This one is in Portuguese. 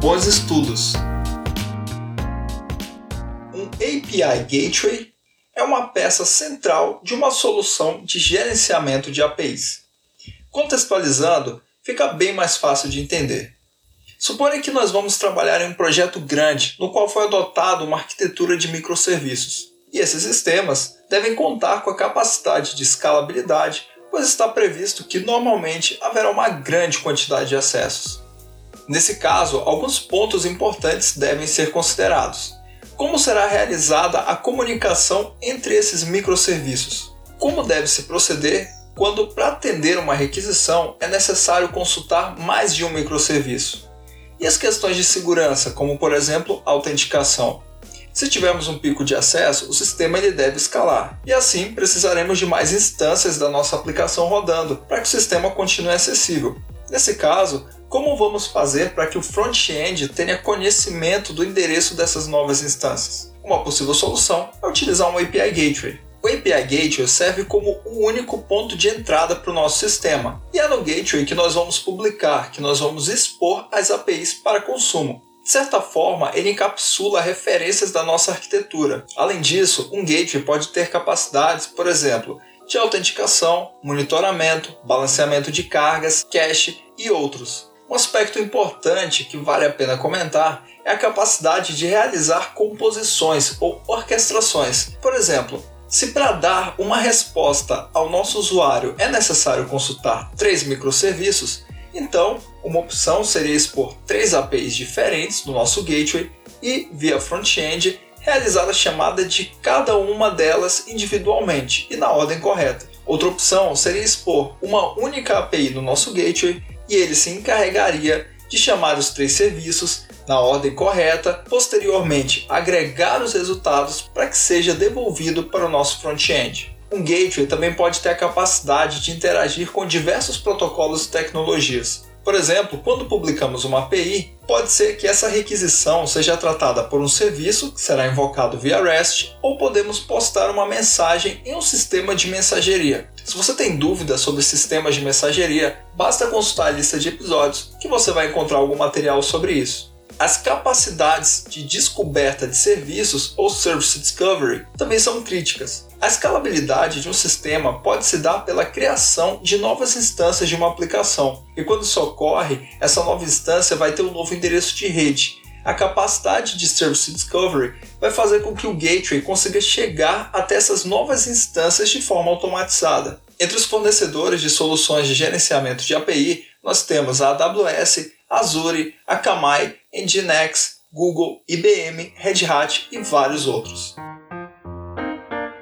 Bons estudos! Um API Gateway é uma peça central de uma solução de gerenciamento de APIs. Contextualizando, fica bem mais fácil de entender. Suponha que nós vamos trabalhar em um projeto grande no qual foi adotada uma arquitetura de microserviços. E esses sistemas devem contar com a capacidade de escalabilidade, pois está previsto que normalmente haverá uma grande quantidade de acessos. Nesse caso, alguns pontos importantes devem ser considerados. Como será realizada a comunicação entre esses microserviços? Como deve se proceder quando, para atender uma requisição, é necessário consultar mais de um microserviço? E as questões de segurança, como por exemplo a autenticação. Se tivermos um pico de acesso, o sistema ele deve escalar, e assim precisaremos de mais instâncias da nossa aplicação rodando para que o sistema continue acessível. Nesse caso, como vamos fazer para que o front-end tenha conhecimento do endereço dessas novas instâncias? Uma possível solução é utilizar um API Gateway. O API Gateway serve como o único ponto de entrada para o nosso sistema. E é no Gateway que nós vamos publicar, que nós vamos expor as APIs para consumo. De certa forma, ele encapsula referências da nossa arquitetura. Além disso, um gateway pode ter capacidades, por exemplo, de autenticação, monitoramento, balanceamento de cargas, cache e outros. Um aspecto importante que vale a pena comentar é a capacidade de realizar composições ou orquestrações. Por exemplo, se para dar uma resposta ao nosso usuário é necessário consultar três microserviços, então uma opção seria expor três APIs diferentes no nosso gateway e, via front-end, realizar a chamada de cada uma delas individualmente e na ordem correta. Outra opção seria expor uma única API no nosso gateway e ele se encarregaria de chamar os três serviços na ordem correta, posteriormente agregar os resultados para que seja devolvido para o nosso front-end. Um gateway também pode ter a capacidade de interagir com diversos protocolos e tecnologias. Por exemplo, quando publicamos uma API, pode ser que essa requisição seja tratada por um serviço, que será invocado via REST, ou podemos postar uma mensagem em um sistema de mensageria. Se você tem dúvidas sobre sistemas de mensageria, basta consultar a lista de episódios que você vai encontrar algum material sobre isso. As capacidades de descoberta de serviços ou Service Discovery também são críticas. A escalabilidade de um sistema pode se dar pela criação de novas instâncias de uma aplicação, e quando isso ocorre, essa nova instância vai ter um novo endereço de rede. A capacidade de Service Discovery vai fazer com que o gateway consiga chegar até essas novas instâncias de forma automatizada. Entre os fornecedores de soluções de gerenciamento de API, nós temos a AWS, Azure, Akamai, Nginx, Google, IBM, Red Hat e vários outros.